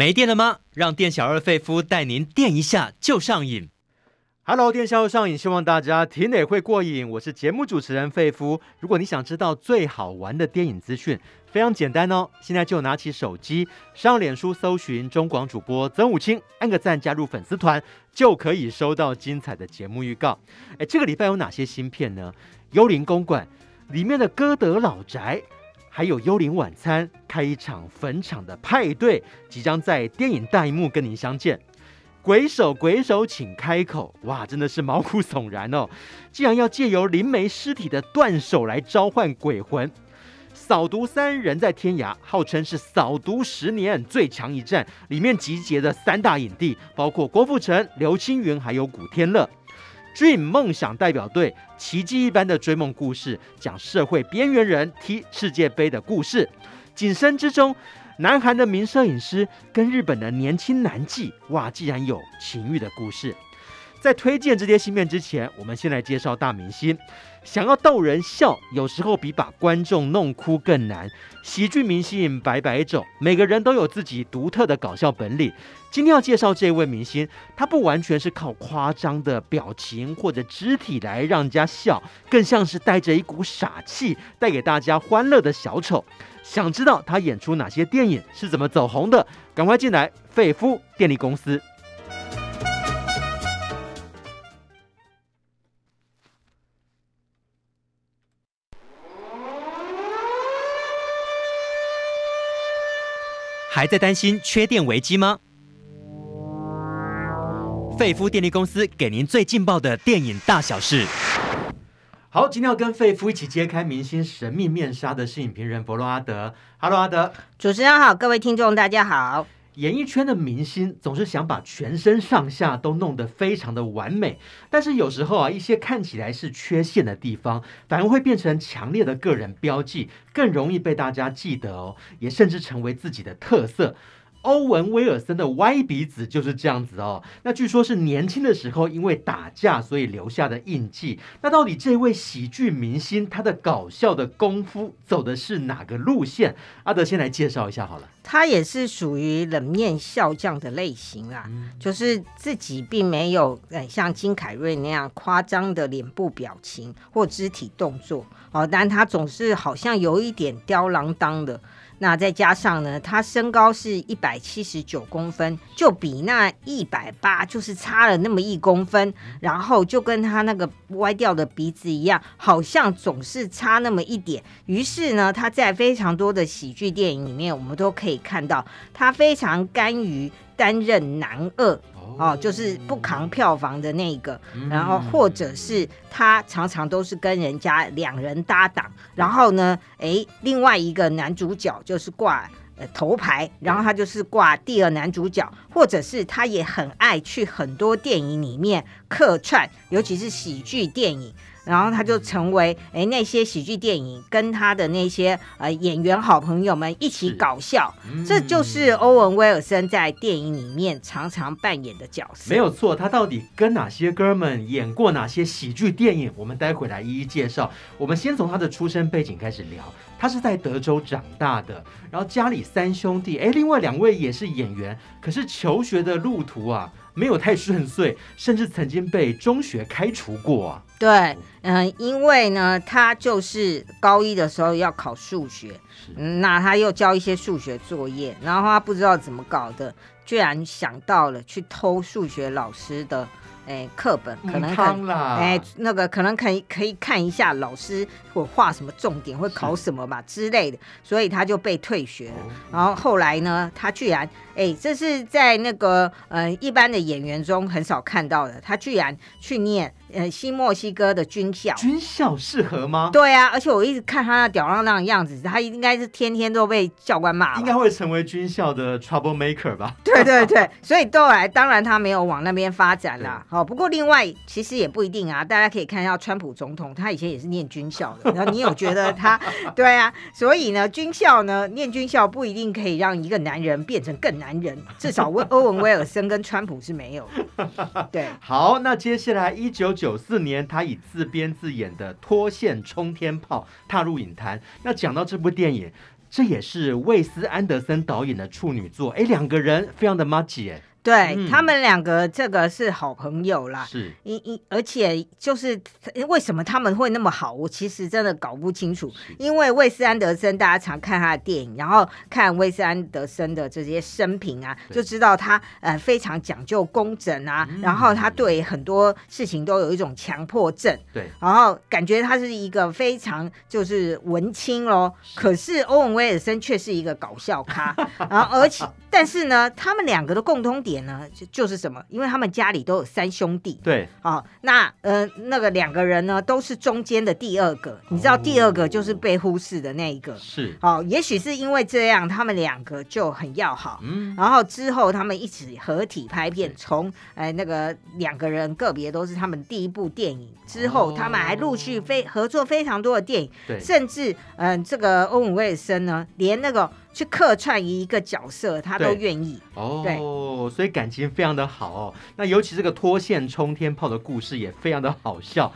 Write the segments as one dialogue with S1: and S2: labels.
S1: 没电了吗？让店小二费夫带您电一下就上瘾。Hello，电小二上瘾，希望大家听了也会过瘾。我是节目主持人费夫。如果你想知道最好玩的电影资讯，非常简单哦，现在就拿起手机上脸书搜寻中广主播曾武清，按个赞加入粉丝团，就可以收到精彩的节目预告。哎，这个礼拜有哪些新片呢？《幽灵公馆》里面的歌德老宅，还有《幽灵晚餐》开一场坟场的派对，即将在电影大荧幕跟您相见。鬼手，鬼手，请开口！哇，真的是毛骨悚然哦！竟然要借由灵媒尸体的断手来召唤鬼魂。扫毒三人在天涯，号称是扫毒十年最强一战，里面集结的三大影帝，包括郭富城、刘青云，还有古天乐。Dream 梦想代表队，奇迹一般的追梦故事，讲社会边缘人踢世界杯的故事。景深之中。南韩的名摄影师跟日本的年轻男妓，哇，竟然有情欲的故事。在推荐这些新片之前，我们先来介绍大明星。想要逗人笑，有时候比把观众弄哭更难。喜剧明星百百种，每个人都有自己独特的搞笑本领。今天要介绍这位明星，他不完全是靠夸张的表情或者肢体来让人家笑，更像是带着一股傻气，带给大家欢乐的小丑。想知道他演出哪些电影是怎么走红的？赶快进来，费夫电力公司。还在担心缺电危机吗？费夫电力公司给您最劲爆的电影大小事。好，今天要跟费夫一起揭开明星神秘面纱的是影评人佛洛阿德。Hello，阿德。
S2: 主持人好，各位听众大家好。
S1: 演艺圈的明星总是想把全身上下都弄得非常的完美，但是有时候啊，一些看起来是缺陷的地方，反而会变成强烈的个人标记，更容易被大家记得哦，也甚至成为自己的特色。欧文·威尔森的歪鼻子就是这样子哦。那据说是年轻的时候因为打架，所以留下的印记。那到底这位喜剧明星他的搞笑的功夫走的是哪个路线？阿德先来介绍一下好了。
S2: 他也是属于冷面笑匠的类型啊，就是自己并没有呃像金凯瑞那样夸张的脸部表情或肢体动作哦，但他总是好像有一点吊郎当的。那再加上呢，他身高是一百七十九公分，就比那一百八就是差了那么一公分，然后就跟他那个歪掉的鼻子一样，好像总是差那么一点。于是呢，他在非常多的喜剧电影里面，我们都可以看到他非常甘于担任男二。哦，就是不扛票房的那个，然后或者是他常常都是跟人家两人搭档，然后呢，诶，另外一个男主角就是挂呃头牌，然后他就是挂第二男主角，或者是他也很爱去很多电影里面客串，尤其是喜剧电影。然后他就成为诶那些喜剧电影跟他的那些呃演员好朋友们一起搞笑，嗯、这就是欧文威尔森在电影里面常常扮演的角色。
S1: 没有错，他到底跟哪些哥们演过哪些喜剧电影？我们待会来一一介绍。我们先从他的出生背景开始聊。他是在德州长大的，然后家里三兄弟，诶，另外两位也是演员，可是求学的路途啊没有太顺遂，甚至曾经被中学开除过啊。
S2: 对，嗯、呃，因为呢，他就是高一的时候要考数学，是那他又交一些数学作业，然后他不知道怎么搞的，居然想到了去偷数学老师的。哎，课本可能可哎，那个可能可以可以看一下老师会画什么重点，会考什么吧之类的，所以他就被退学了。然后后来呢，他居然哎，这是在那个呃一般的演员中很少看到的，他居然去念。呃，新墨西哥的军校，
S1: 军校适合吗？
S2: 对啊，而且我一直看他那吊儿郎当的样子，他应该是天天都被教官骂，
S1: 应该会成为军校的 trouble maker 吧？
S2: 对对对，所以后来当然他没有往那边发展啦。好、哦，不过另外其实也不一定啊，大家可以看一下川普总统，他以前也是念军校的，然后你有觉得他 对啊？所以呢，军校呢，念军校不一定可以让一个男人变成更男人，至少 欧文威尔森跟川普是没有的。对，
S1: 好，那接下来一九九四年，他以自编自演的《脱线冲天炮》踏入影坛。那讲到这部电影，这也是魏斯安德森导演的处女作，哎，两个人非常的默契哎。
S2: 对、嗯、他们两个，这个是好朋友啦。
S1: 是，
S2: 一一，而且就是为什么他们会那么好，我其实真的搞不清楚。因为魏斯安德森，大家常看他的电影，然后看魏斯安德森的这些生平啊，就知道他呃非常讲究工整啊，嗯、然后他对很多事情都有一种强迫症。
S1: 对，
S2: 然后感觉他是一个非常就是文青咯。可是欧文威尔森却是一个搞笑咖，然后而且但是呢，他们两个的共通点。呢，就就是什么？因为他们家里都有三兄弟，
S1: 对，
S2: 好、哦，那呃，那个两个人呢，都是中间的第二个，你知道第二个就是被忽视的那一个，
S1: 是，
S2: 哦，也许是因为这样，他们两个就很要好，嗯，然后之后他们一起合体拍片，从哎那个两个人个别都是他们第一部电影。之后，他们还陆续非合作非常多的电影，
S1: 对，
S2: 甚至嗯、呃，这个欧文威尔森呢，连那个。去客串一个角色，他都愿意
S1: 哦，对，所以感情非常的好哦。那尤其这个脱线冲天炮的故事也非常的好笑。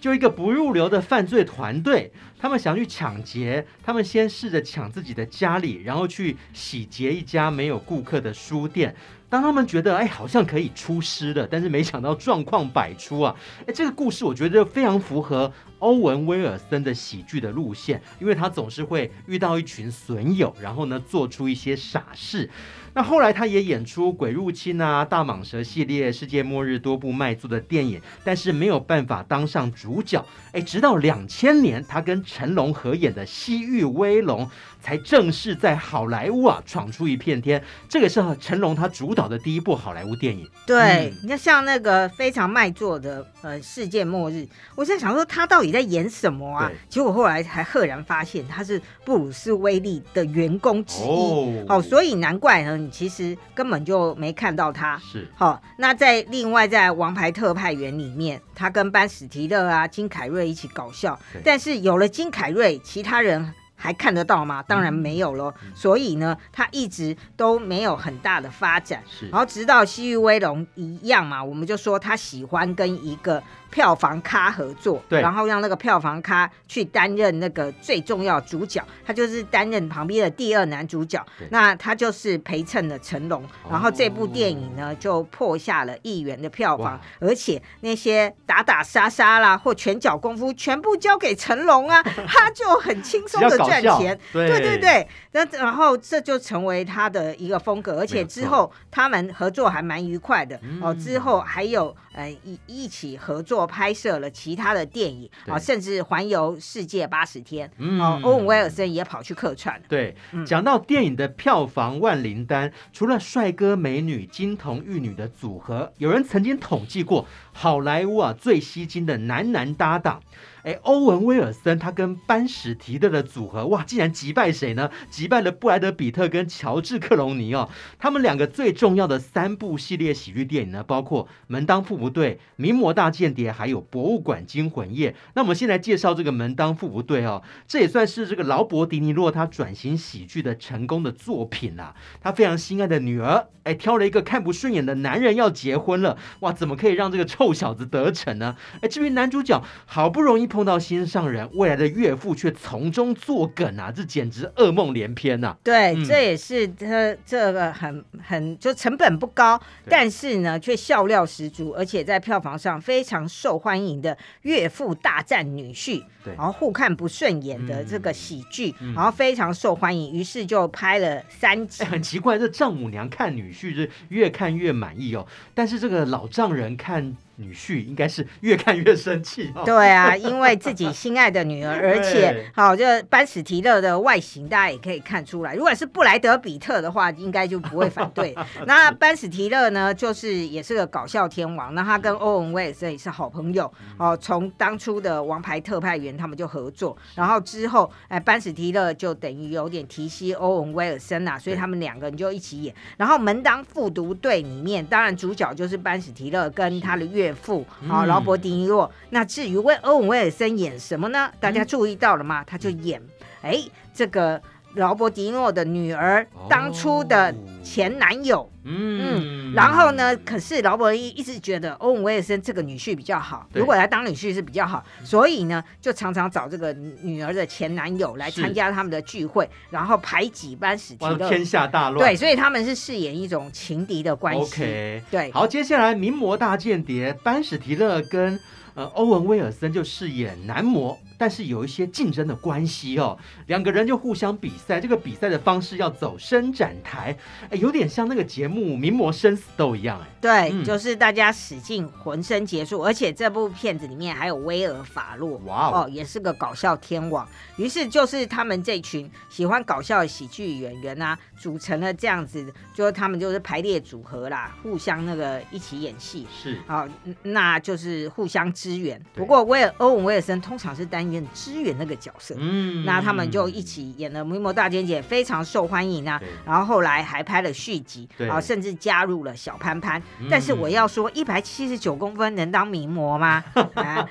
S1: 就一个不入流的犯罪团队，他们想去抢劫，他们先试着抢自己的家里，然后去洗劫一家没有顾客的书店。当他们觉得哎，好像可以出师了，但是没想到状况百出啊！哎，这个故事我觉得非常符合欧文威尔森的喜剧的路线，因为他总是会遇到一群损友，然后呢做出一些傻事。那后来他也演出《鬼入侵》啊、《大蟒蛇》系列、《世界末日》多部卖座的电影，但是没有办法当上主角。哎，直到两千年，他跟成龙合演的《西域威龙》才正式在好莱坞啊闯出一片天。这个是成龙他主导的第一部好莱坞电影。
S2: 对，你看、嗯、像那个非常卖座的呃《世界末日》，我在想说他到底在演什么啊？结果后来才赫然发现他是布鲁斯威利的员工之一。哦，好，所以难怪呢。你其实根本就没看到他，
S1: 是
S2: 好。那在另外在《王牌特派员》里面，他跟班史提勒啊、金凯瑞一起搞笑，但是有了金凯瑞，其他人。还看得到吗？当然没有喽。嗯、所以呢，他一直都没有很大的发展。是，然后直到《西域威龙》一样嘛，我们就说他喜欢跟一个票房咖合作，对，然后让那个票房咖去担任那个最重要主角，他就是担任旁边的第二男主角。那他就是陪衬了成龙，然后这部电影呢就破下了亿元的票房，而且那些打打杀杀啦或拳脚功夫全部交给成龙啊，他就很轻松的赚。赚钱，对。对对，那然后这就成为他的一个风格，而且之后他们合作还蛮愉快的哦。之后还有呃一一起合作拍摄了其他的电影啊，甚至环游世界八十天。嗯，欧文威尔森也跑去客串。
S1: 对，讲到电影的票房万灵丹，除了帅哥美女、金童玉女的组合，有人曾经统计过好莱坞啊最吸睛的男男搭档。哎，欧文威尔森他跟班史提特的组合，哇，竟然击败谁呢？击败了布莱德彼特跟乔治克隆尼哦。他们两个最重要的三部系列喜剧电影呢，包括《门当户不对》、《名模大间谍》，还有《博物馆惊魂夜》。那我们先来介绍这个《门当户不对》哦，这也算是这个劳勃迪尼洛他转型喜剧的成功的作品啦。他非常心爱的女儿，哎，挑了一个看不顺眼的男人要结婚了，哇，怎么可以让这个臭小子得逞呢？哎，至于男主角，好不容易。碰到心上人，未来的岳父却从中作梗啊！这简直噩梦连篇呐、啊！
S2: 对，嗯、这也是他这个很很就成本不高，但是呢却笑料十足，而且在票房上非常受欢迎的岳父大战女婿，对，然后互看不顺眼的这个喜剧，嗯、然后非常受欢迎，于是就拍了三集。
S1: 很奇怪，这丈母娘看女婿是越看越满意哦，但是这个老丈人看。女婿应该是越看越生气，哦，对
S2: 啊，因为自己心爱的女儿，而且好，就班史提勒的外形，大家也可以看出来。如果是布莱德比特的话，应该就不会反对。那班史提勒呢，就是也是个搞笑天王，那他跟欧文威尔森也是好朋友哦。从当初的《王牌特派员》他们就合作，然后之后哎，班史提勒就等于有点提携欧文威尔森啊，所以他们两个人就一起演。然后《门当复读队》里面，当然主角就是班史提勒跟他的岳。岳父好，劳勃迪尼洛。那至于为欧文威尔森演什么呢？大家注意到了吗？他就演哎，这个劳勃迪诺的女儿当初的前男友。
S1: 嗯，
S2: 嗯，然后呢？可是劳勃一一直觉得欧文威尔森这个女婿比较好，如果来当女婿是比较好，所以呢，就常常找这个女儿的前男友来参加他们的聚会，然后排挤班史提勒，
S1: 天下大乱。
S2: 对，所以他们是饰演一种情敌的关系。
S1: OK，
S2: 对。
S1: 好，接下来名模大间谍班史提勒跟呃欧文威尔森就饰演男模。但是有一些竞争的关系哦，两个人就互相比赛，这个比赛的方式要走伸展台，哎，有点像那个节目《名模生死斗》一样，哎，
S2: 对，
S1: 嗯、
S2: 就是大家使尽浑身解数，而且这部片子里面还有威尔法洛，
S1: 哇
S2: 哦，也是个搞笑天王。于是就是他们这群喜欢搞笑的喜剧演员啊，组成了这样子，就他们就是排列组合啦，互相那个一起演戏，
S1: 是，
S2: 好、哦，那就是互相支援。不过威尔欧文威尔森通常是担任支援那个角色，
S1: 嗯，
S2: 那他们就一起演了《名模大姐姐》，非常受欢迎啊。然后后来还拍了续集，啊，甚至加入了小潘潘。嗯、但是我要说，一百七十九公分能当名模吗？啊、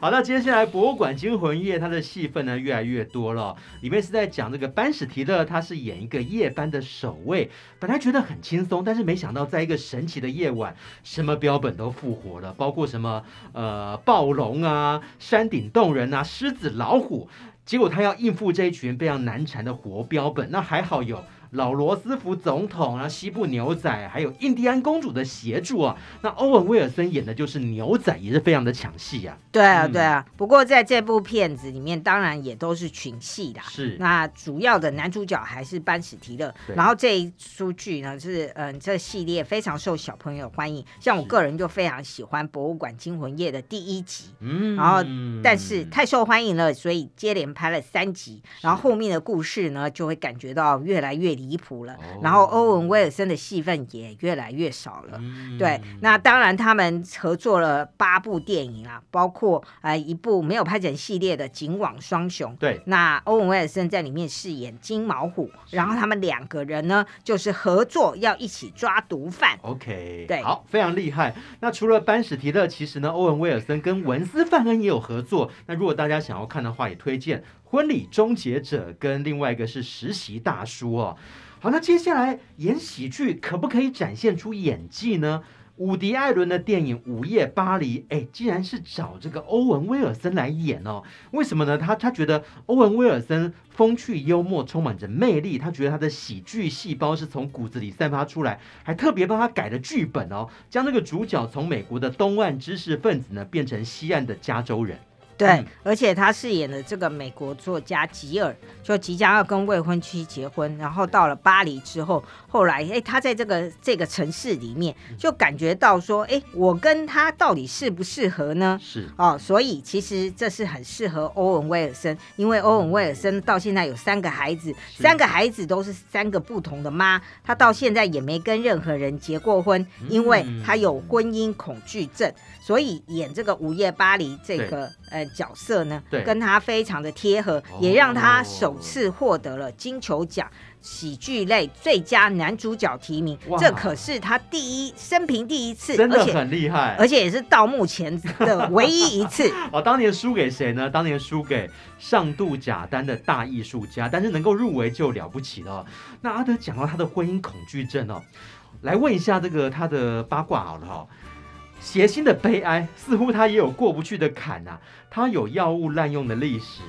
S1: 好，那接下来《博物馆惊魂夜》它的戏份呢越来越多了，里面是在讲这个班史提勒，他是演一个夜班的守卫，本来觉得很轻松，但是没想到在一个神奇的夜晚，什么标本都复活了，包括什么呃暴龙啊、山顶引动人啊、狮子、老虎，结果他要应付这一群非常难缠的活标本，那还好有。老罗斯福总统然后，西部牛仔，还有印第安公主的协助啊。那欧文威尔森演的就是牛仔，也是非常的抢戏啊。
S2: 对啊，对啊。不过在这部片子里面，当然也都是群戏的。
S1: 是。那
S2: 主要的男主角还是班史提勒。然后这一出剧呢，是嗯，这系列非常受小朋友欢迎。像我个人就非常喜欢《博物馆惊魂夜》的第一集。嗯。然后，但是太受欢迎了，所以接连拍了三集。然后后面的故事呢，就会感觉到越来越。离谱了，然后欧文威尔森的戏份也越来越少了。嗯、对，那当然他们合作了八部电影啊，包括呃一部没有拍成系列的《警网双雄》。
S1: 对，
S2: 那欧文威尔森在里面饰演金毛虎，然后他们两个人呢就是合作要一起抓毒贩。
S1: OK，
S2: 对，
S1: 好，非常厉害。那除了班史提勒，其实呢，欧文威尔森跟文斯范恩也有合作。那如果大家想要看的话，也推荐。婚礼终结者跟另外一个是实习大叔哦。好，那接下来演喜剧可不可以展现出演技呢？伍迪·艾伦的电影《午夜巴黎》，哎，竟然是找这个欧文·威尔森来演哦。为什么呢？他他觉得欧文·威尔森风趣幽默，充满着魅力。他觉得他的喜剧细胞是从骨子里散发出来，还特别帮他改了剧本哦，将那个主角从美国的东岸知识分子呢，变成西岸的加州人。
S2: 对，嗯、而且他饰演的这个美国作家吉尔，就即将要跟未婚妻结婚，然后到了巴黎之后，后来哎，他在这个这个城市里面，就感觉到说，哎，我跟他到底适不适合呢？
S1: 是
S2: 哦，所以其实这是很适合欧文威尔森，因为欧文威尔森到现在有三个孩子，三个孩子都是三个不同的妈，他到现在也没跟任何人结过婚，因为他有婚姻恐惧症。所以演这个《午夜巴黎》这个呃角色呢，跟他非常的贴合，也让他首次获得了金球奖喜剧类最佳男主角提名。这可是他第一生平第一次，
S1: 真的很厉害，
S2: 而且也是到目前的唯一一次。
S1: 哦，当年输给谁呢？当年输给上杜贾丹的大艺术家，但是能够入围就了不起了。那阿德讲到他的婚姻恐惧症哦，来问一下这个他的八卦好了哈。谐星的悲哀，似乎他也有过不去的坎呐、啊。他有药物滥用的历史。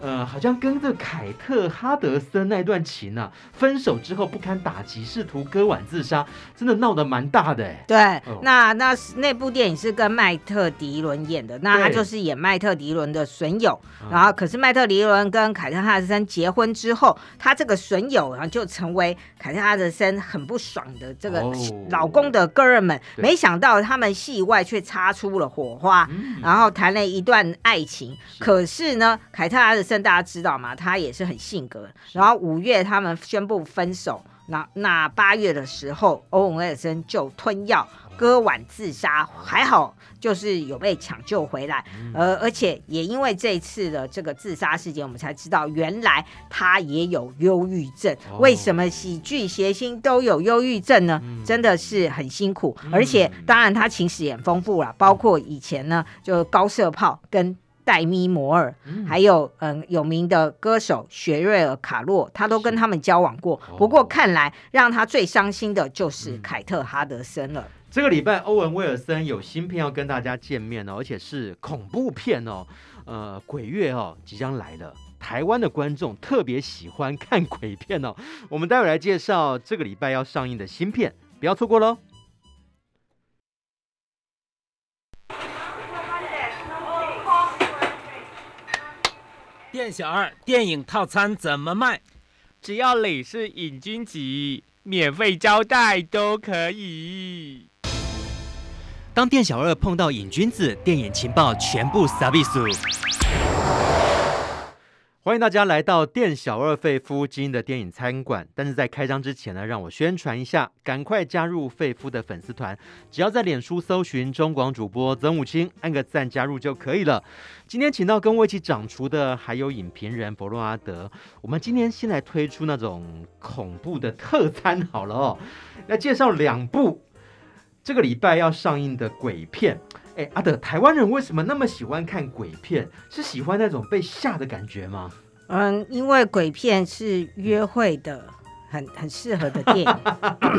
S1: 呃，好像跟这凯特哈德森那段情啊，分手之后不堪打击，试图割腕自杀，真的闹得蛮大的。
S2: 对，哦、那那那部电影是跟麦特迪伦演的，那他就是演麦特迪伦的损友。然后，可是麦特迪伦跟凯特哈德森结婚之后，他这个损友然后就成为凯特哈德森很不爽的这个老公的哥儿们。哦、没想到他们戏外却擦出了火花，嗯、然后谈了一段爱情。是可是呢，凯特哈德森大家知道吗？他也是很性格。然后五月他们宣布分手，那那八月的时候，欧文威尔森就吞药割腕自杀，还好就是有被抢救回来。呃，而且也因为这次的这个自杀事件，我们才知道原来他也有忧郁症。为什么喜剧谐星都有忧郁症呢？真的是很辛苦。而且当然他情史也丰富了，包括以前呢就高射炮跟。黛咪摩尔，嗯、还有嗯有名的歌手雪瑞尔卡洛，他都跟他们交往过。是不过看来让他最伤心的就是凯特哈德森了。嗯、
S1: 这个礼拜欧文威尔森有新片要跟大家见面哦，而且是恐怖片哦，呃鬼月哦即将来了。台湾的观众特别喜欢看 鬼片哦，我们待会来介绍这个礼拜要上映的新片，不要错过喽。
S3: 店小二，电影套餐怎么卖？
S4: 只要你是瘾君子，免费招待都可以。
S1: 当店小二碰到瘾君子，电影情报全部撒比苏。欢迎大家来到店小二费夫经营的电影餐馆。但是在开张之前呢，让我宣传一下，赶快加入费夫的粉丝团，只要在脸书搜寻中广主播曾武清，按个赞加入就可以了。今天请到跟我一起掌厨的还有影评人佛洛阿德。我们今天先来推出那种恐怖的特餐好了哦，来介绍两部这个礼拜要上映的鬼片。哎，阿德，台湾人为什么那么喜欢看鬼片？是喜欢那种被吓的感觉吗？
S2: 嗯，因为鬼片是约会的，很很适合的电影。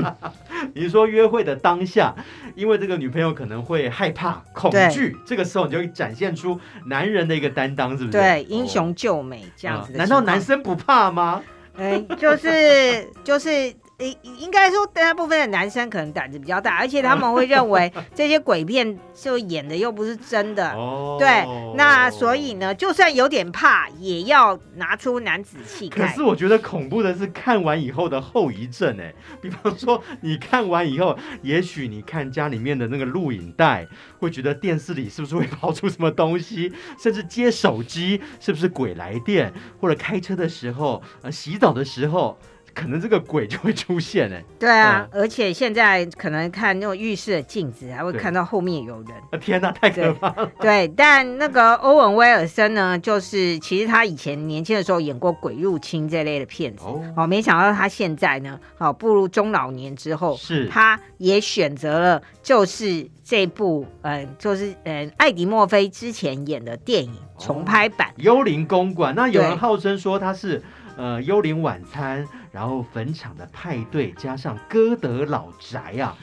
S1: 你是说约会的当下，因为这个女朋友可能会害怕、恐惧，这个时候你就会展现出男人的一个担当，是不是？
S2: 对，英雄救美这样子的、哦嗯。难
S1: 道男生不怕吗？
S2: 嗯，就是就是。应应该说，大部分的男生可能胆子比较大，而且他们会认为这些鬼片就演的又不是真的。哦，对，那所以呢，就算有点怕，也要拿出男子气概。
S1: 可是我觉得恐怖的是看完以后的后遗症，哎，比方说你看完以后，也许你看家里面的那个录影带，会觉得电视里是不是会跑出什么东西，甚至接手机是不是鬼来电，或者开车的时候，呃，洗澡的时候。可能这个鬼就会出现哎，
S2: 对啊，嗯、而且现在可能看那种浴室的镜子，还会看到后面有人。
S1: 啊天哪，太可怕了
S2: 对！对，但那个欧文威尔森呢，就是其实他以前年轻的时候演过《鬼入侵》这类的片子，哦，哦，没想到他现在呢，哦，步入中老年之后，是，他也选择了就是这部，嗯、呃，就是嗯、呃，艾迪墨菲之前演的电影重拍版《
S1: 幽灵公馆》。那有人号称说他是。呃，幽灵晚餐，然后坟场的派对，加上歌德老宅啊，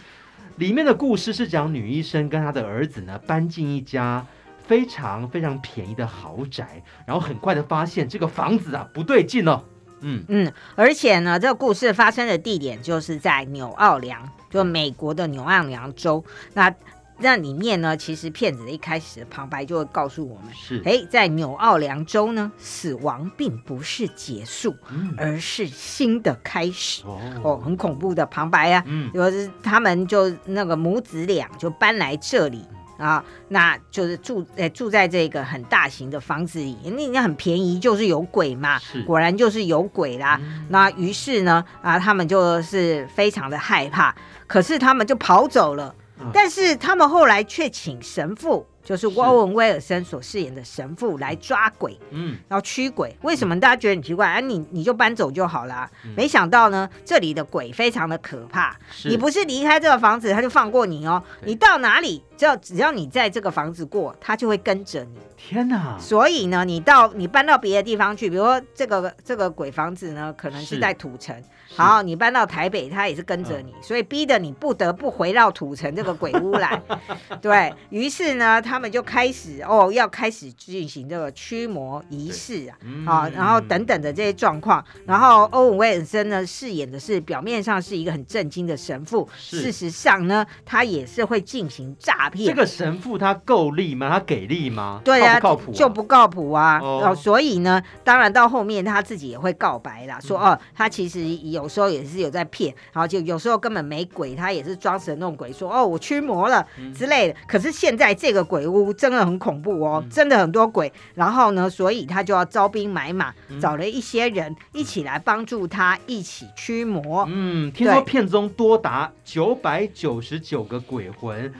S1: 里面的故事是讲女医生跟她的儿子呢搬进一家非常非常便宜的豪宅，然后很快的发现这个房子啊不对劲哦，嗯
S2: 嗯，而且呢，这个故事发生的地点就是在纽奥良，就美国的纽奥良州，那。那里面呢，其实骗子的一开始的旁白就会告诉我们，是。哎，在纽奥良州呢，死亡并不是结束，嗯、而是新的开始。哦，哦，很恐怖的旁白啊，嗯，就是他们就那个母子俩就搬来这里啊，那就是住哎住在这个很大型的房子里，那那很便宜，就是有鬼嘛，是。果然就是有鬼啦。嗯、那于是呢，啊，他们就是非常的害怕，可是他们就跑走了。但是他们后来却请神父，就是沃文威尔森所饰演的神父来抓鬼，嗯，然后驱鬼。为什么大家觉得很奇怪？啊，你你就搬走就好了。嗯、没想到呢，这里的鬼非常的可怕。你不是离开这个房子，他就放过你哦。你到哪里，只要只要你在这个房子过，他就会跟着你。
S1: 天哪！
S2: 所以呢，你到你搬到别的地方去，比如说这个这个鬼房子呢，可能是在土城。好，你搬到台北，他也是跟着你，所以逼得你不得不回到土城这个鬼屋来。对，于是呢，他们就开始哦，要开始进行这个驱魔仪式啊，啊，然后等等的这些状况。然后欧文威尔森呢饰演的是表面上是一个很震惊的神父，事实上呢，他也是会进行诈骗。
S1: 这个神父他够力吗？他给力吗？
S2: 对啊，
S1: 靠谱
S2: 就不靠谱啊。哦，所以呢，当然到后面他自己也会告白啦，说哦，他其实有。有时候也是有在骗，然后就有时候根本没鬼，他也是装神弄鬼，说哦我驱魔了之类的。嗯、可是现在这个鬼屋真的很恐怖哦，嗯、真的很多鬼。然后呢，所以他就要招兵买马，嗯、找了一些人一起来帮助他一起驱魔。
S1: 嗯，听说片中多达九百九十九个鬼魂。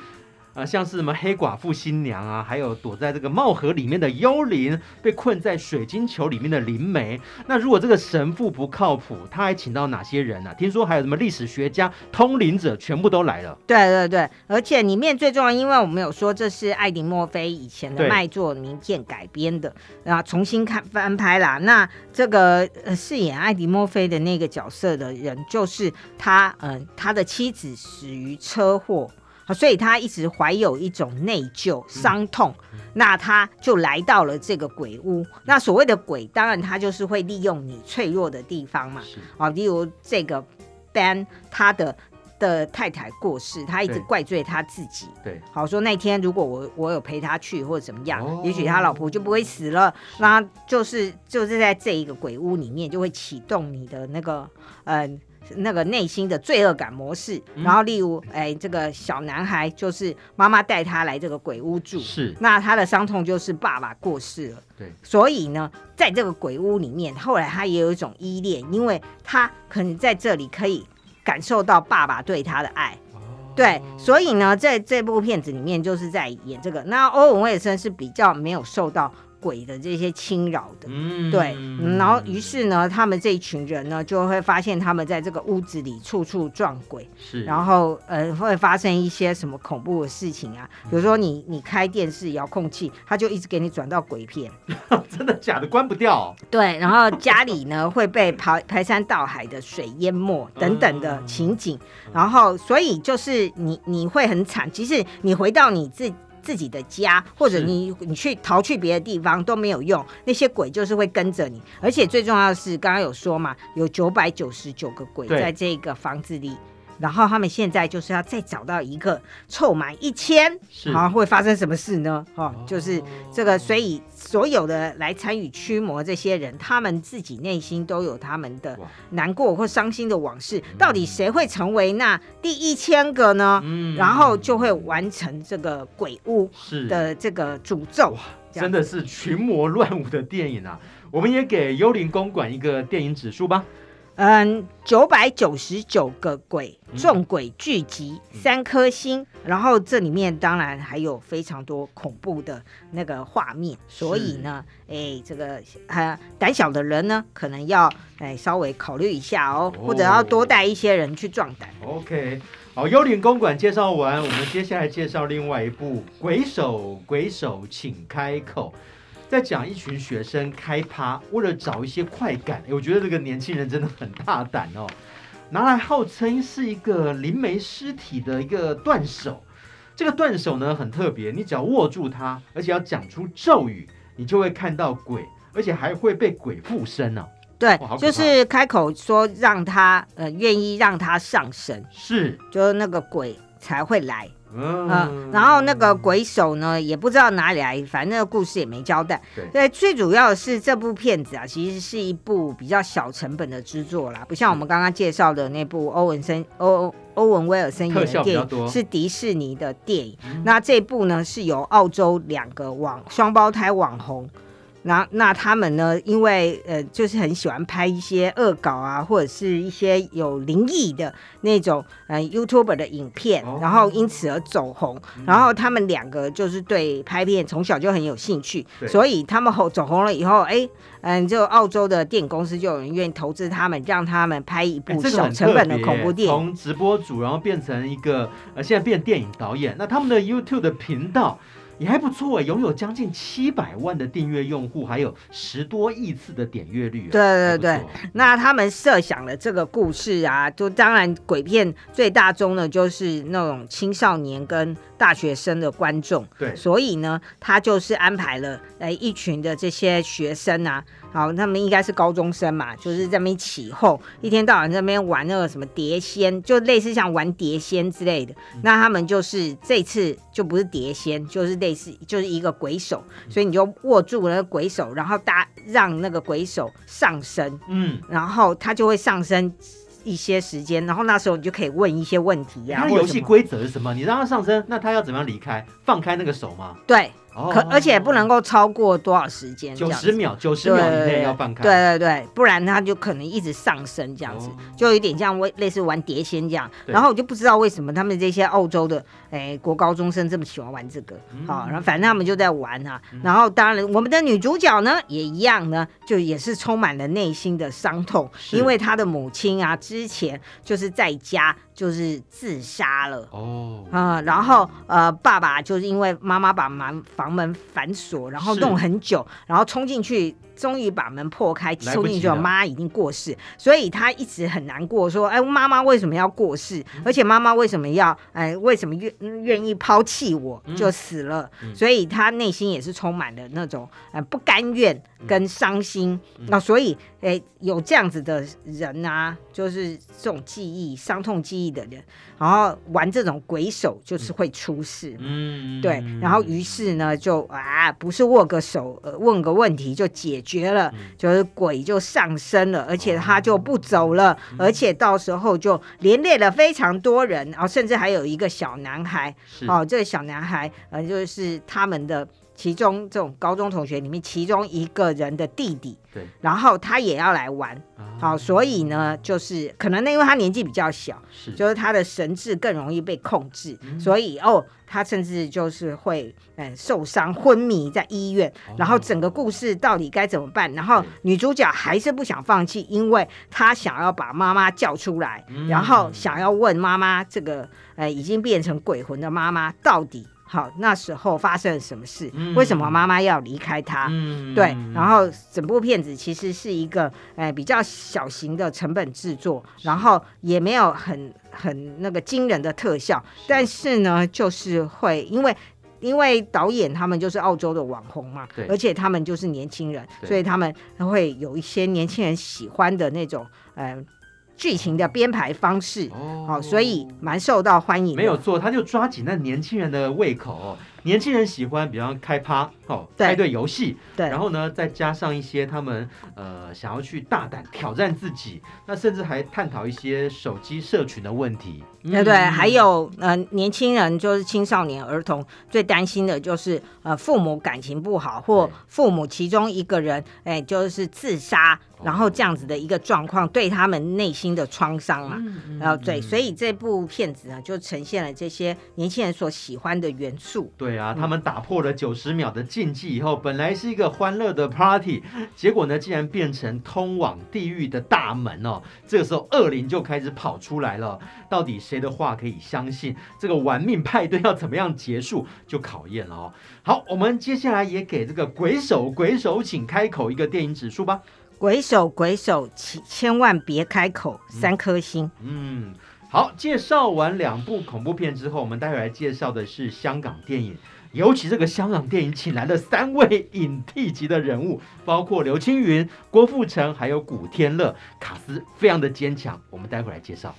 S1: 啊，像是什么黑寡妇新娘啊，还有躲在这个帽盒里面的幽灵，被困在水晶球里面的灵媒。那如果这个神父不靠谱，他还请到哪些人呢、啊？听说还有什么历史学家、通灵者，全部都来了。
S2: 对对对，而且里面最重要，因为我们有说这是艾迪墨菲以前的卖座名片改编的，然后重新看翻拍啦。那这个呃饰演艾迪墨菲的那个角色的人，就是他，嗯、呃，他的妻子死于车祸。所以他一直怀有一种内疚、伤痛，嗯、那他就来到了这个鬼屋。嗯、那所谓的鬼，当然他就是会利用你脆弱的地方嘛。啊是，例如这个 Ben 他的的太太过世，他一直怪罪他自己。对，好说那天如果我我有陪他去或者怎么样，哦、也许他老婆就不会死了。那就是就是在这一个鬼屋里面，就会启动你的那个嗯。呃那个内心的罪恶感模式，然后例如，哎，这个小男孩就是妈妈带他来这个鬼屋住，是，那他的伤痛就是爸爸过世了，对，所以呢，在这个鬼屋里面，后来他也有一种依恋，因为他可能在这里可以感受到爸爸对他的爱，哦、对，所以呢，在这部片子里面就是在演这个。那欧文威尔森是比较没有受到。鬼的这些侵扰的，嗯，对，嗯、然后于是呢，他们这一群人呢，就会发现他们在这个屋子里处处撞鬼，是，然后呃，会发生一些什么恐怖的事情啊？比如说你你开电视遥控器，他就一直给你转到鬼片，
S1: 真的假的？关不掉、哦。
S2: 对，然后家里呢会被排排山倒海的水淹没等等的情景，嗯、然后所以就是你你会很惨，即使你回到你自己。自己的家，或者你你去逃去别的地方都没有用，那些鬼就是会跟着你，而且最重要的是，刚刚有说嘛，有九百九十九个鬼在这个房子里。然后他们现在就是要再找到一个凑满一千，好，会发生什么事呢？哦，就是这个，所以所有的来参与驱魔这些人，他们自己内心都有他们的难过或伤心的往事。到底谁会成为那第一千个呢？嗯然后就会完成这个鬼屋的这个诅咒。
S1: 真的是群魔乱舞的电影啊！我们也给幽灵公馆一个电影指数吧。
S2: 嗯，九百九十九个鬼，众鬼聚集，嗯、三颗星。嗯、然后这里面当然还有非常多恐怖的那个画面，所以呢，哎，这个呃胆小的人呢，可能要哎稍微考虑一下哦，哦或者要多带一些人去壮胆。
S1: OK，好，幽灵公馆介绍完，我们接下来介绍另外一部《鬼手鬼手，请开口》。在讲一群学生开趴，为了找一些快感，我觉得这个年轻人真的很大胆哦，拿来号称是一个灵媒尸体的一个断手。这个断手呢很特别，你只要握住它，而且要讲出咒语，你就会看到鬼，而且还会被鬼附身呢、哦。
S2: 对，就是开口说让他呃愿意让他上身，是，就是那个鬼才会来。嗯、呃，然后那个鬼手呢，也不知道哪里来，反正那个故事也没交代。对，最主要的是这部片子啊，其实是一部比较小成本的制作啦，不像我们刚刚介绍的那部欧文森欧欧文威尔森演的电影，是迪士尼的电影。嗯、那这部呢，是由澳洲两个网双胞胎网红。那那他们呢？因为呃，就是很喜欢拍一些恶搞啊，或者是一些有灵异的那种呃 YouTuber 的影片，哦、然后因此而走红。嗯、然后他们两个就是对拍片从小就很有兴趣，所以他们红走红了以后，哎，嗯，就澳洲的电影公司就有人愿意投资他们，让他们拍一部小成本的恐怖电影。从
S1: 直播主，然后变成一个呃，现在变电影导演。那他们的 YouTube 的频道。也还不错，拥有将近七百万的订阅用户，还有十多亿次的点阅率。
S2: 对对对，那他们设想了这个故事啊，就当然鬼片最大宗的就是那种青少年跟大学生的观众。对，所以呢，他就是安排了呃一群的这些学生啊。好，他们应该是高中生嘛，就是在那边起哄，一天到晚在那边玩那个什么碟仙，就类似像玩碟仙之类的。嗯、那他们就是这次就不是碟仙，就是类似就是一个鬼手，嗯、所以你就握住那个鬼手，然后搭让那个鬼手上身，嗯，然后他就会上升一些时间，然后那时候你就可以问一些问题呀、啊。
S1: 那游戏规则是什么？你让他上身，那他要怎么样离开？放开那个手吗？
S2: 对。
S1: 哦、
S2: 可而且不能够超过多少时间？
S1: 九十秒，九十秒以内要放开。
S2: 对对对，不然它就可能一直上升这样子，哦、就有点像类似玩碟仙这样。然后我就不知道为什么他们这些澳洲的哎国高中生这么喜欢玩这个，好、嗯，然后反正他们就在玩哈、啊。嗯、然后当然我们的女主角呢也一样呢，就也是充满了内心的伤痛，因为她的母亲啊之前就是在家。就是自杀了。哦，啊、嗯，然后呃，爸爸就是因为妈妈把门房门反锁，然后弄很久，然后冲进去，终于把门破开，冲进去，妈已经过世，所以他一直很难过，说，哎，妈妈为什么要过世？嗯、而且妈妈为什么要，哎，为什么愿愿意抛弃我就死了？嗯、所以他内心也是充满了那种呃不甘愿跟伤心。那、嗯嗯、所以，哎，有这样子的人啊，就是这种记忆伤痛记忆。的人，然后玩这种鬼手就是会出事，嗯，对，然后于是呢，就啊，不是握个手，呃，问个问题就解决了，嗯、就是鬼就上身了，而且他就不走了，哦、而且到时候就连累了非常多人，然后甚至还有一个小男孩，哦，这个小男孩，呃，就是他们的。其中这种高中同学里面，其中一个人的弟弟，对，然后他也要来玩，啊、好，所以呢，就是可能那因为他年纪比较小，是，就是他的神智更容易被控制，嗯、所以哦，他甚至就是会嗯受伤昏迷在医院，哦、然后整个故事到底该怎么办？然后女主角还是不想放弃，因为她想要把妈妈叫出来，嗯、然后想要问妈妈这个呃已经变成鬼魂的妈妈到底。好，那时候发生了什么事？嗯、为什么妈妈要离开他？嗯、对，然后整部片子其实是一个，哎，比较小型的成本制作，然后也没有很很那个惊人的特效，是但是呢，就是会因为因为导演他们就是澳洲的网红嘛，而且他们就是年轻人，所以他们会有一些年轻人喜欢的那种，呃。剧情的编排方式，哦，哦，所以蛮受到欢迎。
S1: 没有错，他就抓紧那年轻人的胃口，哦。年轻人喜欢，比方开趴哦，对派对游戏，对，然后呢，再加上一些他们呃想要去大胆挑战自己，那甚至还探讨一些手机社群的问题。
S2: 对对，还有呃年轻人就是青少年儿童最担心的就是呃父母感情不好，或父母其中一个人哎就是自杀，然后这样子的一个状况对他们内心的创伤嘛。然后对，所以这部片子呢就呈现了这些年轻人所喜欢的元素。
S1: 对。啊！他们打破了九十秒的禁忌以后，本来是一个欢乐的 party，结果呢，竟然变成通往地狱的大门哦。这个时候，恶灵就开始跑出来了。到底谁的话可以相信？这个玩命派对要怎么样结束，就考验了哦。好，我们接下来也给这个鬼手鬼手，请开口一个电影指数吧。
S2: 鬼手鬼手，请千万别开口，三颗星。
S1: 嗯。嗯好，介绍完两部恐怖片之后，我们待会来介绍的是香港电影。尤其这个香港电影请来了三位影帝级的人物，包括刘青云、郭富城，还有古天乐，卡斯非常的坚强。我们待会来介绍。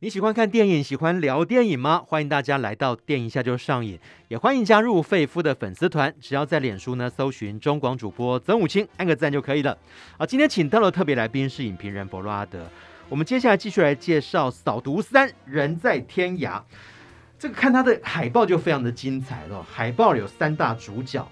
S1: 你喜欢看电影，喜欢聊电影吗？欢迎大家来到电影下就上瘾，也欢迎加入费夫的粉丝团，只要在脸书呢搜寻中广主播曾武清，按个赞就可以了。好，今天请到的特别来宾是影评人博洛阿德。我们接下来继续来介绍《扫毒三人在天涯》。这个看他的海报就非常的精彩了，海报有三大主角：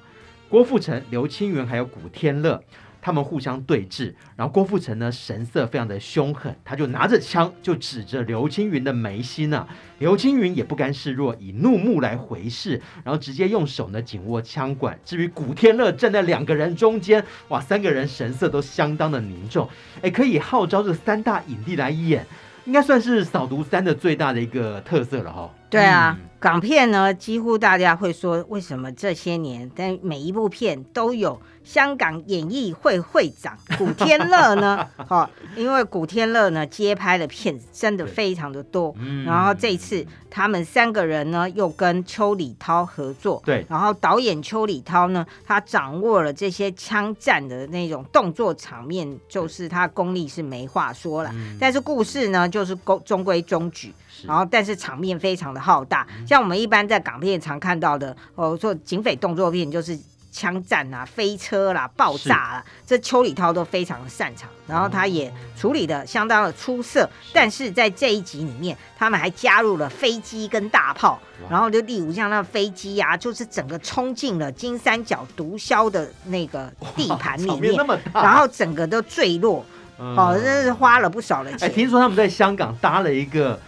S1: 郭富城、刘青云还有古天乐。他们互相对峙，然后郭富城呢神色非常的凶狠，他就拿着枪就指着刘青云的眉心啊，刘青云也不甘示弱，以怒目来回视，然后直接用手呢紧握枪管。至于古天乐站在两个人中间，哇，三个人神色都相当的凝重，哎，可以号召这三大影帝来演，应该算是扫毒三的最大的一个特色了哈。
S2: 对啊。嗯港片呢，几乎大家会说，为什么这些年，但每一部片都有香港演艺会会长古天乐呢？哦，因为古天乐呢接拍的片子真的非常的多，嗯、然后这一次他们三个人呢又跟邱礼涛合作，对，然后导演邱礼涛呢，他掌握了这些枪战的那种动作场面，就是他功力是没话说了，嗯、但是故事呢就是中规中矩。然后，但是场面非常的浩大，像我们一般在港片常看到的，哦，做警匪动作片就是枪战啊、飞车啦、爆炸啦，这邱礼涛都非常的擅长，然后他也处理的相当的出色。但是在这一集里面，他们还加入了飞机跟大炮，然后就例如像那飞机啊，就是整个冲进了金三角毒枭的那个地盘里面，然后整个都坠落，哦，真是花了不少的钱。
S1: 哎，听说他们在香港搭了一个。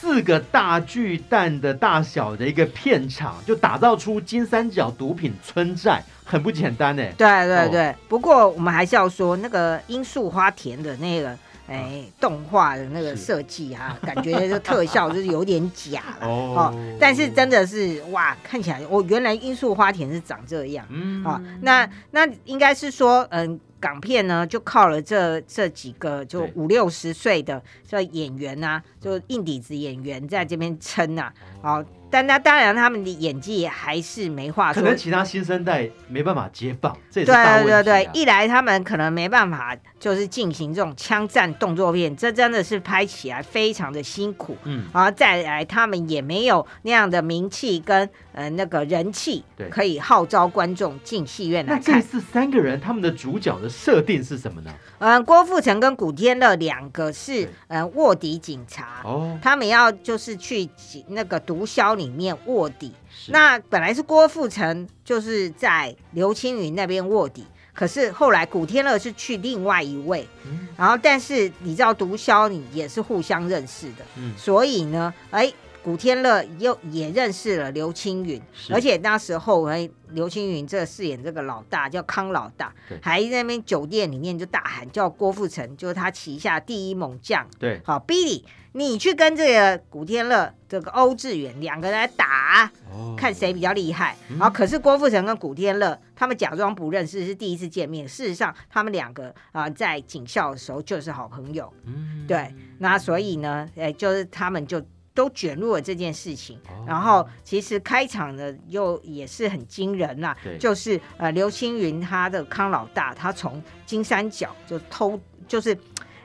S1: 四个大巨蛋的大小的一个片场，就打造出金三角毒品村寨，很不简单呢。
S2: 对对对，哦、不过我们还是要说，那个罂粟花田的那个哎动画的那个设计啊，感觉这特效就是有点假了 哦，哦。但是真的是哇，看起来哦，原来罂粟花田是长这样，嗯，啊、哦，那那应该是说嗯。港片呢，就靠了这这几个就五六十岁的这演员啊，就硬底子演员在这边撑啊，好。但那当然，他们的演技还是没话说。
S1: 可能其他新生代没办法接棒，这。
S2: 对对对，一来他们可能没办法，就是进行这种枪战动作片，这真的是拍起来非常的辛苦。嗯，然后再来，他们也没有那样的名气跟呃那个人气，可以号召观众进戏院来看。
S1: 那这次三个人他们的主角的设定是什么呢？
S2: 嗯、呃，郭富城跟古天乐两个是呃卧底警察，哦，他们要就是去那个毒枭。里面卧底，那本来是郭富城就是在刘青云那边卧底，可是后来古天乐是去另外一位，嗯、然后但是你知道毒枭你也是互相认识的，嗯、所以呢，哎，古天乐又也认识了刘青云，而且那时候哎，刘青云这饰演这个老大叫康老大，对。还在那边酒店里面就大喊叫郭富城，就是他旗下第一猛将，对，好，Billy。你去跟这个古天乐、这个欧志远两个人来打，哦、看谁比较厉害。嗯、然后可是郭富城跟古天乐他们假装不认识，是第一次见面。事实上，他们两个啊、呃、在警校的时候就是好朋友。嗯，对。那所以呢，哎，就是他们就都卷入了这件事情。哦、然后其实开场呢又也是很惊人呐，对就是呃刘青云他的康老大，他从金三角就偷，就是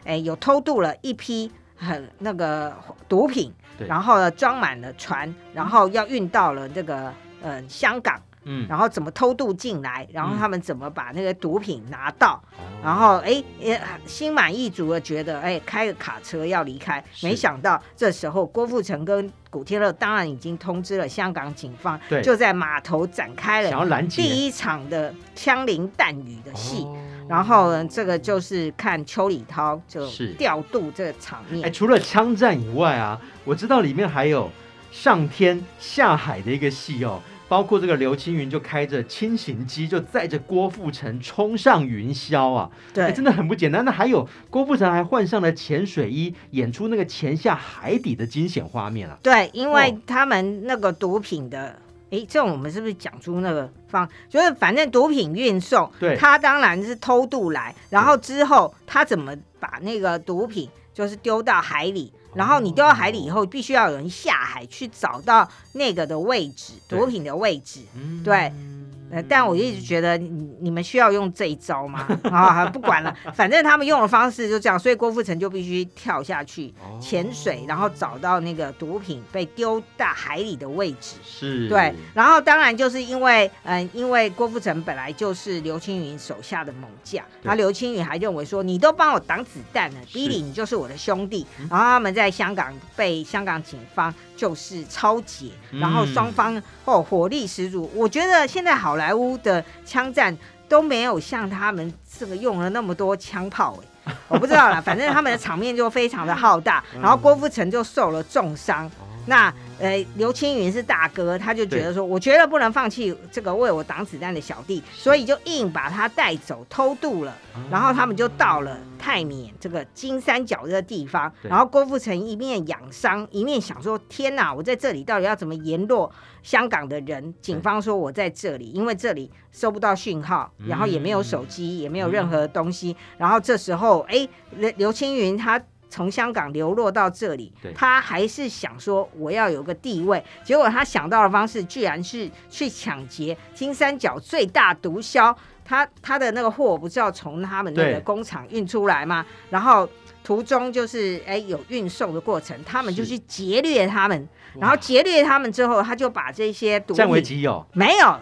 S2: 哎有偷渡了一批。很那个毒品，然后呢装满了船，然后要运到了这个呃香港，嗯，然后怎么偷渡进来，然后他们怎么把那个毒品拿到，嗯、然后哎也心满意足的觉得哎开个卡车要离开，是。没想到这时候郭富城跟古天乐当然已经通知了香港警方，对。就在码头展开了第一场的枪林弹雨的戏。然后呢，这个就是看邱礼涛就调度这个场面。哎，
S1: 除了枪战以外啊，我知道里面还有上天下海的一个戏哦，包括这个刘青云就开着轻型机，就载着郭富城冲上云霄啊。对，真的很不简单。那还有郭富城还换上了潜水衣，演出那个潜下海底的惊险画面啊。
S2: 对，因为他们那个毒品的。哎，这种我们是不是讲出那个方？就是反正毒品运送，对，他当然是偷渡来，然后之后他怎么把那个毒品就是丢到海里，然后你丢到海里以后，必须要有人下海去找到那个的位置，毒品的位置，对。但我一直觉得你你们需要用这一招吗？啊，不管了，反正他们用的方式就这样，所以郭富城就必须跳下去潜水，然后找到那个毒品被丢到海里的位置。是，对。然后当然就是因为，嗯，因为郭富城本来就是刘青云手下的猛将，然后刘青云还认为说，你都帮我挡子弹了，Billy 你就是我的兄弟。然后他们在香港被香港警方。就是超解，然后双方哦火力十足。我觉得现在好莱坞的枪战都没有像他们这个用了那么多枪炮哎，我不知道啦，反正他们的场面就非常的浩大，然后郭富城就受了重伤。那呃，刘青云是大哥，他就觉得说，我绝对不能放弃这个为我挡子弹的小弟，所以就硬把他带走偷渡了。然后他们就到了泰缅这个金三角这个地方，然后郭富城一面养伤，一面想说：天哪，我在这里到底要怎么联络香港的人？警方说我在这里，因为这里收不到讯号，然后也没有手机，也没有任何东西。然后这时候，哎，刘刘青云他。从香港流落到这里，他还是想说我要有个地位。结果他想到的方式，居然是去抢劫金三角最大毒枭。他他的那个货不是要从他们那个工厂运出来吗？然后途中就是哎有运送的过程，他们就去劫掠他们。然后劫掠他们之后，他就把这些毒品占为己有。没有。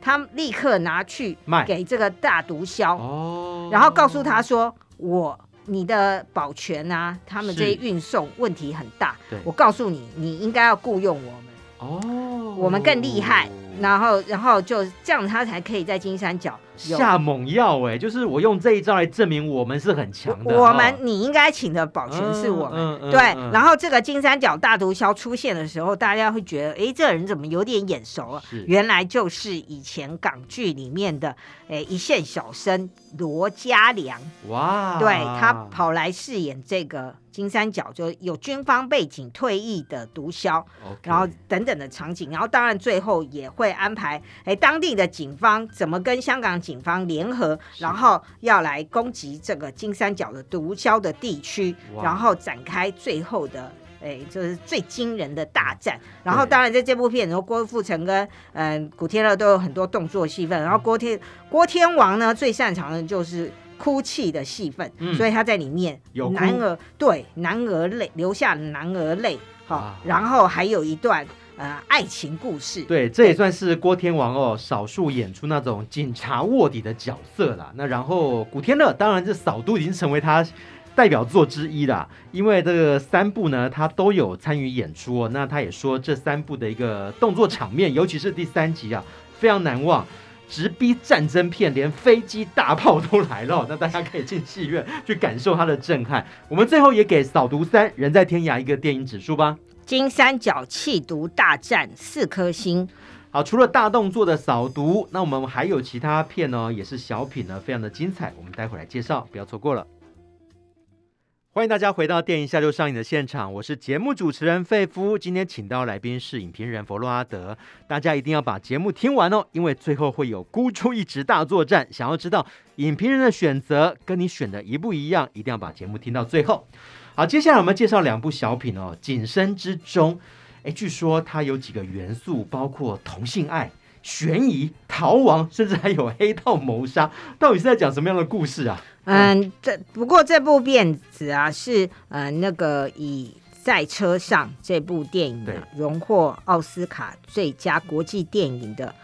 S2: 他立刻拿去
S1: 卖
S2: 给这个大毒枭，
S1: 哦，
S2: 然后告诉他说：“我你的保全啊，他们这些运送问题很大，我告诉你，你应该要雇佣我们，
S1: 哦，
S2: 我们更厉害。”然后，然后就这样，他才可以在金三角
S1: 下猛药哎，就是我用这一招来证明我们是很强的。
S2: 我们
S1: 哦
S2: 你应该请的保全是我们，
S1: 嗯嗯嗯
S2: 对。
S1: 嗯
S2: 然后这个金三角大毒枭出现的时候，大家会觉得，哎，这个人怎么有点眼熟啊？原来就是以前港剧里面的，哎，一线小生罗家良。
S1: 哇，
S2: 对，他跑来饰演这个金三角，就有军方背景退役的毒
S1: 枭
S2: 然后等等的场景，然后当然最后也会安排，哎，当地的警方怎么跟香港警方联合，然后要来攻击这个金三角的毒枭的地区，
S1: 哇
S2: 然后展开最后的。哎，就是最惊人的大战。然后，当然在这部片，然后郭富城跟嗯、呃、古天乐都有很多动作戏份。然后郭天郭天王呢，最擅长的就是哭泣的戏份，
S1: 嗯
S2: 所以他在里面
S1: 有
S2: 男儿对男儿泪流下男儿泪，好、
S1: 啊
S2: 然后还有一段呃爱情故事。
S1: 对，这也算是郭天王哦，少数演出那种警察卧底的角色啦。那然后古天乐，当然这扫毒已经成为他代表作之一啦。因为这个三部呢，他都有参与演出哦。那他也说这三部的一个动作场面，尤其是第三集啊，非常难忘。直逼战争片，连飞机、大炮都来了，那大家可以进戏院去感受它的震撼。我们最后也给《扫毒三人在天涯》一个电影指数吧。
S2: 金三角弃毒大战四颗星。
S1: 好，除了大动作的扫毒，那我们还有其他片呢，也是小品呢，非常的精彩。我们待会来介绍，不要错过了。欢迎大家回到电影下就上映的现场，我是节目主持人费夫。今天请到来宾是影评人佛洛阿德，大家一定要把节目听完哦，因为最后会有孤注一掷大作战。想要知道影评人的选择跟你选的一不一样，一定要把节目听到最后。好，接下来我们介绍两部小品哦，《谨慎之中》。哎，据说它有几个元素，包括同性爱、悬疑、逃亡，甚至还有黑道谋杀。到底是在讲什么样的故事啊？
S2: 嗯，这不过这部片子啊是呃那个以在车上这部电影呢荣获奥斯卡最佳国际电影的。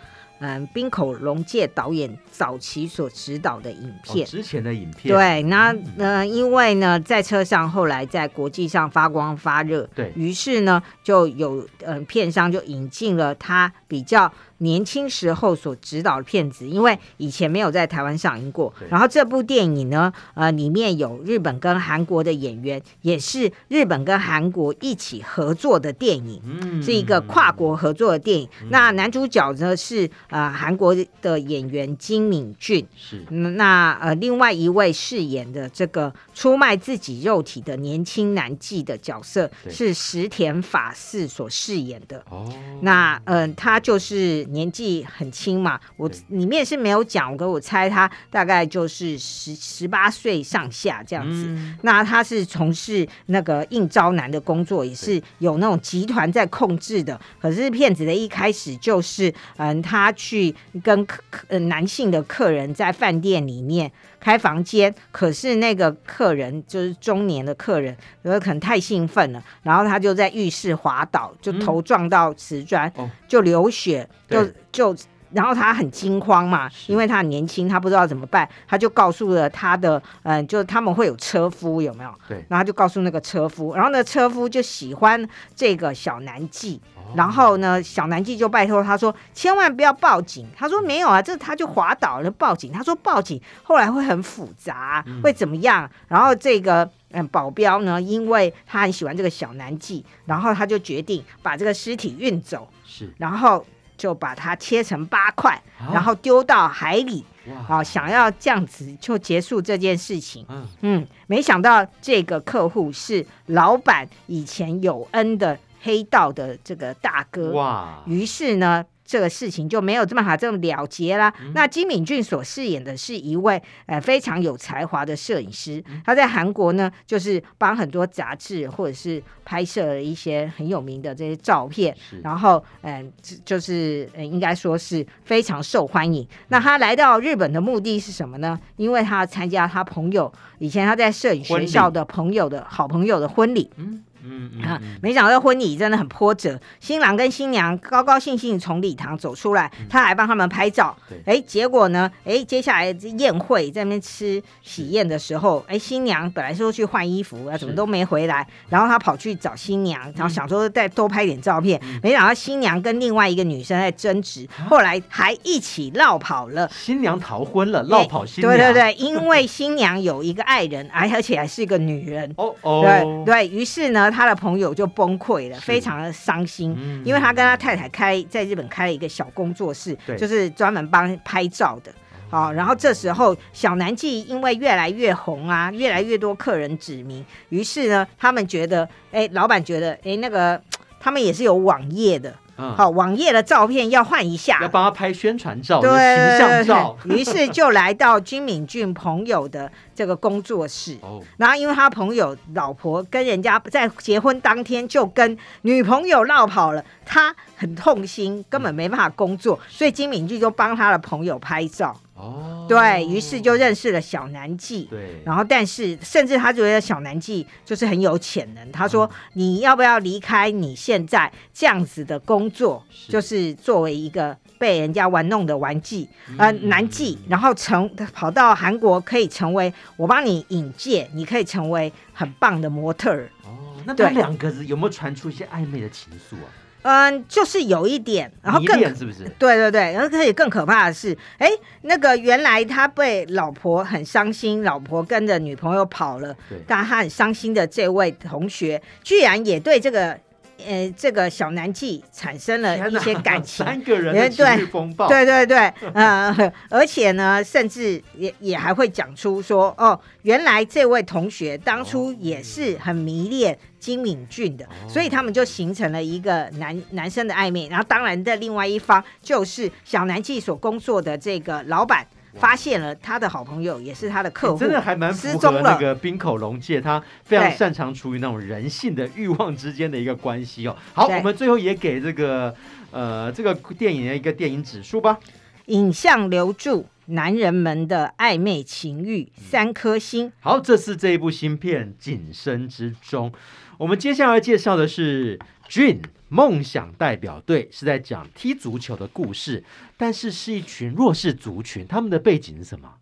S2: 嗯，滨口龙介导演早期所指导的影片，
S1: 哦、之前的影片，
S2: 对，那呃，因为呢，在车上后来在国际上发光发热，
S1: 对
S2: 于是呢，就有嗯片商就引进了他比较年轻时候所指导的片子，因为以前没有在台湾上映过。然后这部电影呢，呃，里面有日本跟韩国的演员，也是日本跟韩国一起合作的电影，
S1: 嗯、
S2: 是一个跨国合作的电影。嗯、那男主角呢是。呃，韩国的演员金敏俊
S1: 是，
S2: 那呃，另外一位饰演的这个出卖自己肉体的年轻男妓的角色是石田法嗣所饰演的。哦，那嗯、呃，他就是年纪很轻嘛，我里面是没有讲，我我猜他大概就是十十八岁上下这样子。嗯、那他是从事那个应招男的工作，也是有那种集团在控制的。可是骗子的一开始就是，嗯、呃，他。去跟客呃男性的客人在饭店里面开房间，可是那个客人就是中年的客人，有可能太兴奋了，然后他就在浴室滑倒，就头撞到瓷砖，嗯、就流血，就就然后他很惊慌嘛，因为他很年轻，他不知道怎么办，他就告诉了他的嗯、呃，就他们会有车夫有没有？
S1: 对，
S2: 然后就告诉那个车夫，然后那个车夫就喜欢这个小男妓。然后呢，小男妓就拜托他说，千万不要报警。他说没有啊，这他就滑倒了，报警。他说报警后来会很复杂，会怎么样？然后这个嗯保镖呢，因为他很喜欢这个小南妓，然后他就决定把这个尸体运走，
S1: 是，
S2: 然后就把它切成八块，然后丢到海里，啊，想要这样子就结束这件事情。嗯嗯，没想到这个客户是老板以前有恩的。黑道的这个大哥，
S1: 哇！
S2: 于是呢，这个事情就没有这么好这么了结啦。嗯、那金敏俊所饰演的是一位呃非常有才华的摄影师，嗯、他在韩国呢，就是帮很多杂志或者是拍摄了一些很有名的这些照片，然后嗯、呃，就是呃应该说是非常受欢迎。嗯、那他来到日本的目的是什么呢？因为他要参加他朋友以前他在摄影学校的朋友的好朋友的婚礼。嗯
S1: 嗯嗯，
S2: 啊，没想到婚礼真的很波折，新郎跟新娘高高兴兴从礼堂走出来，他还帮他们拍照。哎，结果呢？哎，接下来宴会在那边吃喜宴的时候，哎，新娘本来说去换衣服，啊，怎么都没回来，然后他跑去找新娘，然后想说再多拍点照片，没想到新娘跟另外一个女生在争执，后来还一起落跑了。
S1: 新娘逃婚了，落跑新娘。
S2: 对对对，因为新娘有一个爱人，而而且还是一个女人。哦哦，对对，于是呢，他的朋友就崩溃了，非常的伤心，因为他跟他太太开在日本开了一个小工作室，就是专门帮拍照的。好，然后这时候小南记因为越来越红啊，越来越多客人指名，于是呢，他们觉得，哎，老板觉得，哎，那个他们也是有网页的。好，网页的照片要换一下，
S1: 要帮他拍宣传照、对形象照。
S2: 于是就来到金敏俊朋友的这个工作室。哦，然后因为他朋友老婆跟人家在结婚当天就跟女朋友闹跑了，他很痛心，根本没办法工作，所以金敏俊就帮他的朋友拍照。哦，对，于是就认识了小南纪。对，然后但是甚至他觉得小南纪就是很有潜能。他说：“你要不要离开你现在这样子的工作？就是作为一个被人家玩弄的玩具，呃，南纪，然后成跑到韩国可以成为我帮你引荐，你可以成为很棒的模特儿。”
S1: 哦，那他两个有没有传出一些暧昧的情愫啊？
S2: 嗯，就是有一点，然后更
S1: 是不是？
S2: 对对对，然后可以更可怕的是，哎，那个原来他被老婆很伤心，老婆跟着女朋友跑了，对，但他很伤心的这位同学，居然也对这个。呃，这个小南纪产生了一些感情，
S1: 三个人的情绪风暴，
S2: 对对对，呃，而且呢，甚至也也还会讲出说，哦，原来这位同学当初也是很迷恋金敏俊的，哦、所以他们就形成了一个男男生的暧昧。然后，当然的另外一方就是小南纪所工作的这个老板。发现了他的好朋友，也是他的客户，
S1: 真的还蛮符合那个冰口龙介，他非常擅长处于那种人性的欲望之间的一个关系哦。好，我们最后也给这个呃这个电影的一个电影指数吧。
S2: 影像留住男人们的暧昧情欲，三颗星。
S1: 好，这是这一部新片《谨声之中》。我们接下来介绍的是 Dream。梦想代表队是在讲踢足球的故事，但是是一群弱势族群，他们的背景是什么？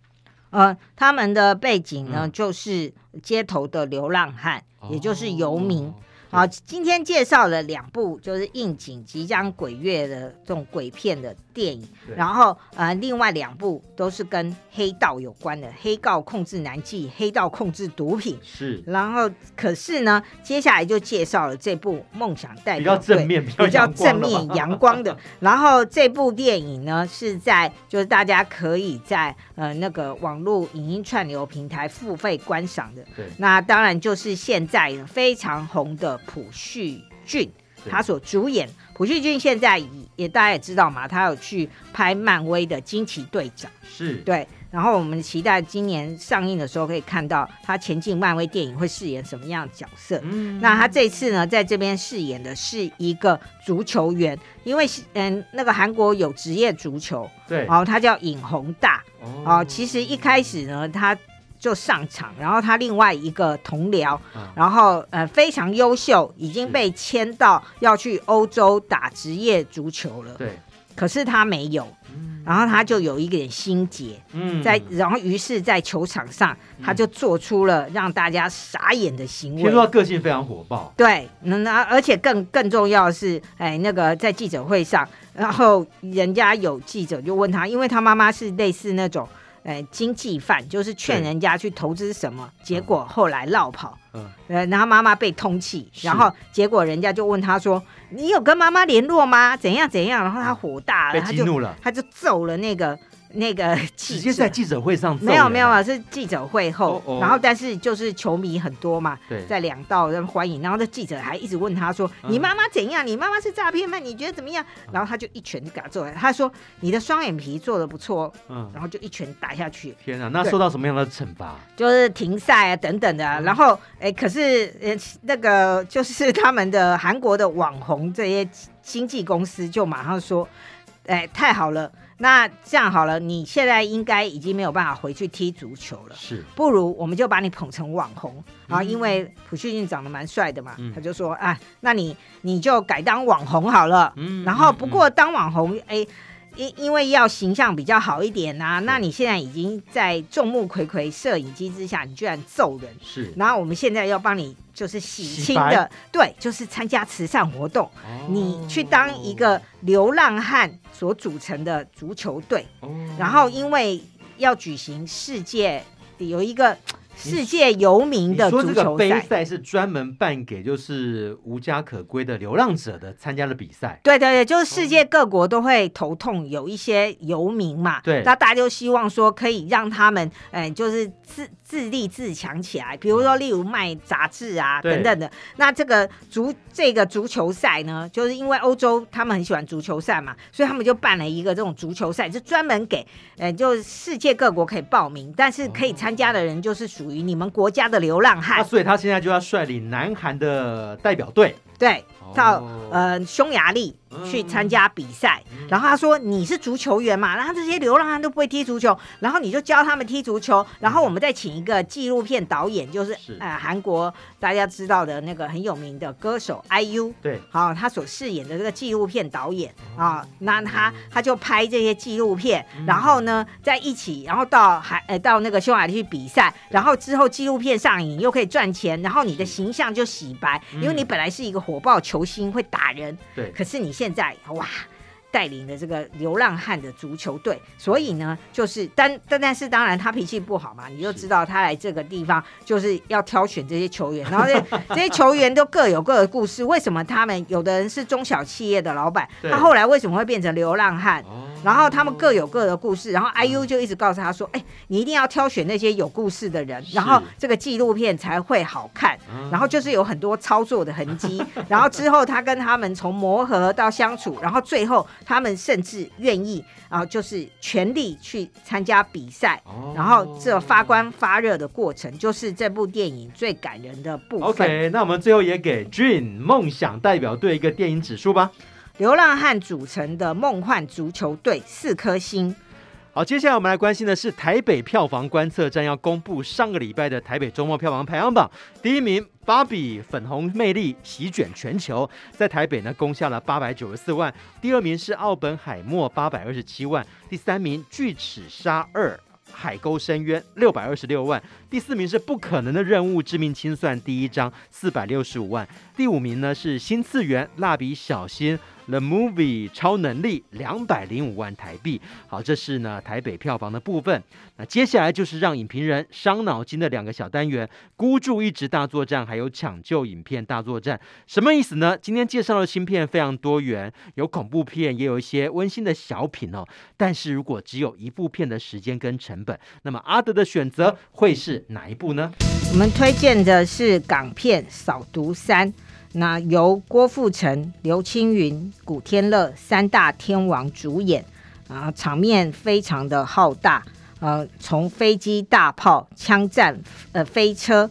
S2: 呃，他们的背景呢，嗯、就是街头的流浪汉，哦、也就是游民。好，今天介绍了两部，就是应景即将鬼月的这种鬼片的电影，然后呃，另外两部都是跟黑道有关的，黑道控制男妓，黑道控制毒品。是，然后可是呢，接下来就介绍了这部《梦想代表》，
S1: 比较正面，
S2: 比较正面阳光的。然后这部电影呢，是在就是大家可以在呃那个网络影音串流平台付费观赏的。对，那当然就是现在非常红的。朴叙俊，他所主演。朴叙俊现在也大家也知道嘛，他有去拍漫威的惊奇队长，是对。然后我们期待今年上映的时候可以看到他前进漫威电影会饰演什么样的角色。嗯，那他这次呢，在这边饰演的是一个足球员，因为嗯，那个韩国有职业足球，对，然后他叫尹弘大。哦，其实一开始呢，他。就上场，然后他另外一个同僚，嗯、然后呃非常优秀，已经被签到要去欧洲打职业足球了。对，可是他没有，嗯、然后他就有一点心结，嗯，在然后于是，在球场上他就做出了让大家傻眼的行为。
S1: 听说他个性非常火爆，
S2: 对，那而且更更重要的是，哎，那个在记者会上，然后人家有记者就问他，因为他妈妈是类似那种。哎，经济犯就是劝人家去投资什么，结果后来落跑。嗯，呃，然后妈妈被通气，然后结果人家就问他说：“你有跟妈妈联络吗？怎样怎样？”然后他火大了，他就怒了，他就揍了那个。那个
S1: 直接在记者会上
S2: 没有没有啊，是记者会后，然后但是就是球迷很多嘛，在两道人欢迎，然后那记者还一直问他说：“你妈妈怎样？你妈妈是诈骗吗？你觉得怎么样？”然后他就一拳就给他揍来，他说：“你的双眼皮做的不错。”嗯，然后就一拳打下去。
S1: 天啊，那受到什么样的惩罚？
S2: 就是停赛啊等等的。然后哎，可是呃那个就是他们的韩国的网红这些经纪公司就马上说：“哎，太好了。”那这样好了，你现在应该已经没有办法回去踢足球了，
S1: 是，
S2: 不如我们就把你捧成网红。啊，因为朴叙俊长得蛮帅的嘛，他就说啊，那你你就改当网红好了，嗯，然后不过当网红，哎。因因为要形象比较好一点呐、啊，那你现在已经在众目睽睽摄影机之下，你居然揍人，
S1: 是。
S2: 然后我们现在要帮你就是洗清的，对，就是参加慈善活动，哦、你去当一个流浪汉所组成的足球队，哦、然后因为要举行世界有一个。世界游民的足球赛，说这个杯
S1: 赛是专门办给就是无家可归的流浪者的参加的比赛。
S2: 对对对，就是世界各国都会头痛，有一些游民嘛。对，那大家就希望说可以让他们，哎，就是自自立自强起来。比如说，例如卖杂志啊等等的。那这个足这个足球赛呢，就是因为欧洲他们很喜欢足球赛嘛，所以他们就办了一个这种足球赛，是专门给，呃，就世界各国可以报名，但是可以参加的人就是属于。你们国家的流浪汉，
S1: 所以他现在就要率领南韩的代表队，
S2: 对，到呃匈牙利。去参加比赛，嗯、然后他说你是足球员嘛，然后这些流浪汉都不会踢足球，然后你就教他们踢足球，然后我们再请一个纪录片导演，就是，是。呃韩国大家知道的那个很有名的歌手 IU，
S1: 对，
S2: 好，他所饰演的这个纪录片导演。啊，哦，那他他就拍这些纪录片，嗯、然后呢在一起，然后到海呃到那个匈牙利去比赛，然后之后纪录片上映又可以赚钱，然后你的形象就洗白，嗯、因为你本来是一个火爆球星会打人，
S1: 对，
S2: 可是你现在哇。带领的这个流浪汉的足球队，所以呢，就是但但但是当然他脾气不好嘛，你就知道他来这个地方就是要挑选这些球员，然后这 这些球员都各有各的故事。为什么他们有的人是中小企业的老板，他后来为什么会变成流浪汉？然后他们各有各的故事。然后 IU 就一直告诉他说：“哎，你一定要挑选那些有故事的人，然后这个纪录片才会好看。”然后就是有很多操作的痕迹。然后之后他跟他们从磨合到相处，然后最后。他们甚至愿意啊，就是全力去参加比赛，哦、然后这发光发热的过程，就是这部电影最感人的部分。
S1: OK，那我们最后也给 Dream 梦想代表队一个电影指数吧。
S2: 流浪汉组成的梦幻足球队，四颗星。
S1: 好，接下来我们来关心的是台北票房观测站要公布上个礼拜的台北周末票房排行榜，第一名。芭比粉红魅力席卷全球，在台北呢攻下了八百九十四万，第二名是奥本海默八百二十七万，第三名巨齿鲨二海沟深渊六百二十六万，第四名是不可能的任务致命清算第一章四百六十五万，第五名呢是新次元蜡笔小新。The Movie 超能力两百零五万台币，好，这是呢台北票房的部分。那接下来就是让影评人伤脑筋的两个小单元：孤注一掷大作战，还有抢救影片大作战。什么意思呢？今天介绍的新片非常多元，有恐怖片，也有一些温馨的小品哦。但是如果只有一部片的时间跟成本，那么阿德的选择会是哪一部呢？
S2: 我们推荐的是港片《扫毒三》。那由郭富城、刘青云、古天乐三大天王主演，啊，场面非常的浩大，呃，从飞机、大炮、枪战、呃，飞车，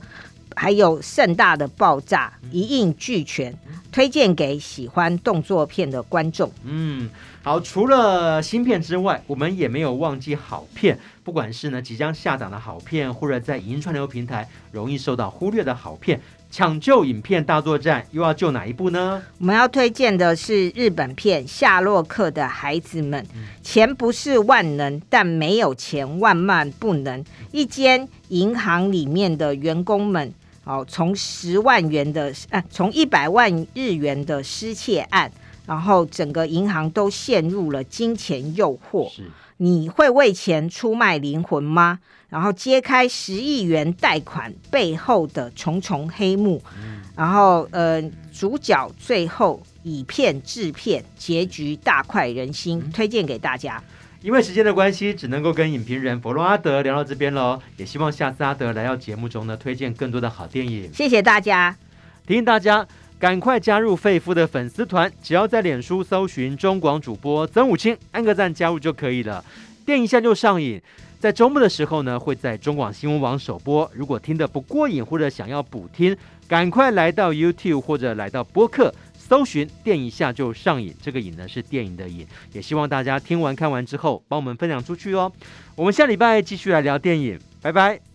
S2: 还有盛大的爆炸，一应俱全，推荐给喜欢动作片的观众。
S1: 嗯，好，除了新片之外，我们也没有忘记好片，不管是呢即将下档的好片，或者在银川流平台容易受到忽略的好片。抢救影片大作战又要救哪一部呢？
S2: 我们要推荐的是日本片《夏洛克的孩子们》。钱不是万能，但没有钱万万不能。一间银行里面的员工们，哦，从十万元的啊，从一百万日元的失窃案，然后整个银行都陷入了金钱诱惑。是你会为钱出卖灵魂吗？然后揭开十亿元贷款背后的重重黑幕，嗯、然后呃，主角最后以骗制骗，结局大快人心，嗯、推荐给大家。
S1: 因为时间的关系，只能够跟影评人佛罗阿德聊到这边喽。也希望下次阿德来到节目中呢，推荐更多的好电影。
S2: 谢谢大家，
S1: 提醒大家赶快加入费夫的粉丝团，只要在脸书搜寻中广主播曾武清，按个赞加入就可以了。电一下就上瘾。在周末的时候呢，会在中广新闻网首播。如果听得不过瘾或者想要补听，赶快来到 YouTube 或者来到播客。搜寻“电影下就上瘾”，这个“瘾”呢是电影的“瘾”。也希望大家听完看完之后，帮我们分享出去哦。我们下礼拜继续来聊电影，拜拜。